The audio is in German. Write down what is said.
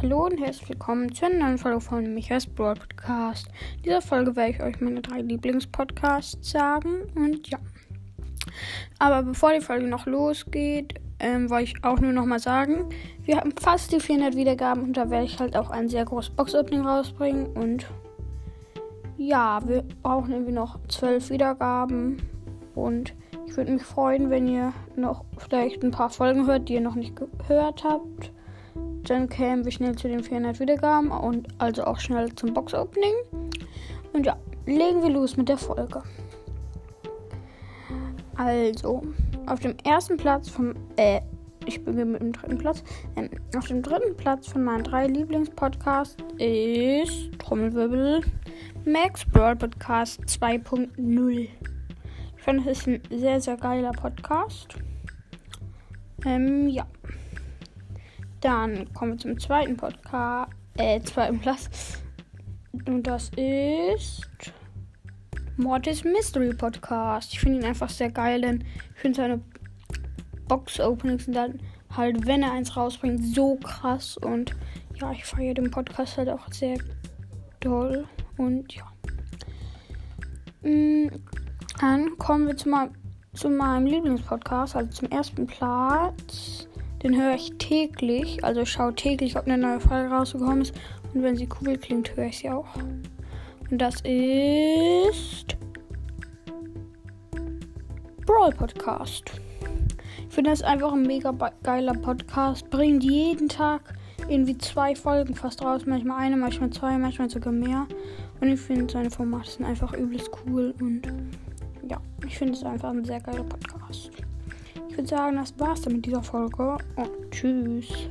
Hallo und herzlich willkommen zu einer neuen Folge von Michaels Broad Podcast. In dieser Folge werde ich euch meine drei Lieblingspodcasts sagen und ja. Aber bevor die Folge noch losgeht, ähm, wollte ich auch nur noch mal sagen, wir haben fast die 400 Wiedergaben und da werde ich halt auch ein sehr großes Box-Opening rausbringen und ja, wir brauchen irgendwie noch 12 Wiedergaben und ich würde mich freuen, wenn ihr noch vielleicht ein paar Folgen hört, die ihr noch nicht gehört habt. Dann kämen wir schnell zu den 400 Wiedergaben und also auch schnell zum Box-Opening. Und ja, legen wir los mit der Folge. Also, auf dem ersten Platz vom, äh, ich beginne mit dem dritten Platz. Ähm, auf dem dritten Platz von meinen drei Lieblingspodcasts ist Trommelwirbel Max Broad Podcast 2.0. Ich finde, es ist ein sehr, sehr geiler Podcast. Ähm, ja. Dann kommen wir zum zweiten Podcast, äh, zweiten Platz. Und das ist Mortis Mystery Podcast. Ich finde ihn einfach sehr geil, denn ich finde seine Box-Openings sind dann halt, wenn er eins rausbringt, so krass. Und ja, ich feiere den Podcast halt auch sehr doll. Und ja. Mm, dann kommen wir zu, mal, zu meinem Lieblingspodcast, also zum ersten Platz. Den höre ich täglich. Also schaue täglich, ob eine neue Folge rausgekommen ist. Und wenn sie cool klingt, höre ich sie auch. Und das ist. Brawl Podcast. Ich finde das einfach ein mega geiler Podcast. Bringt jeden Tag irgendwie zwei Folgen fast raus. Manchmal eine, manchmal zwei, manchmal sogar mehr. Und ich finde seine Formate sind einfach übelst cool. Und ja, ich finde es einfach ein sehr geiler Podcast würde sagen, das war's dann mit dieser Folge und tschüss.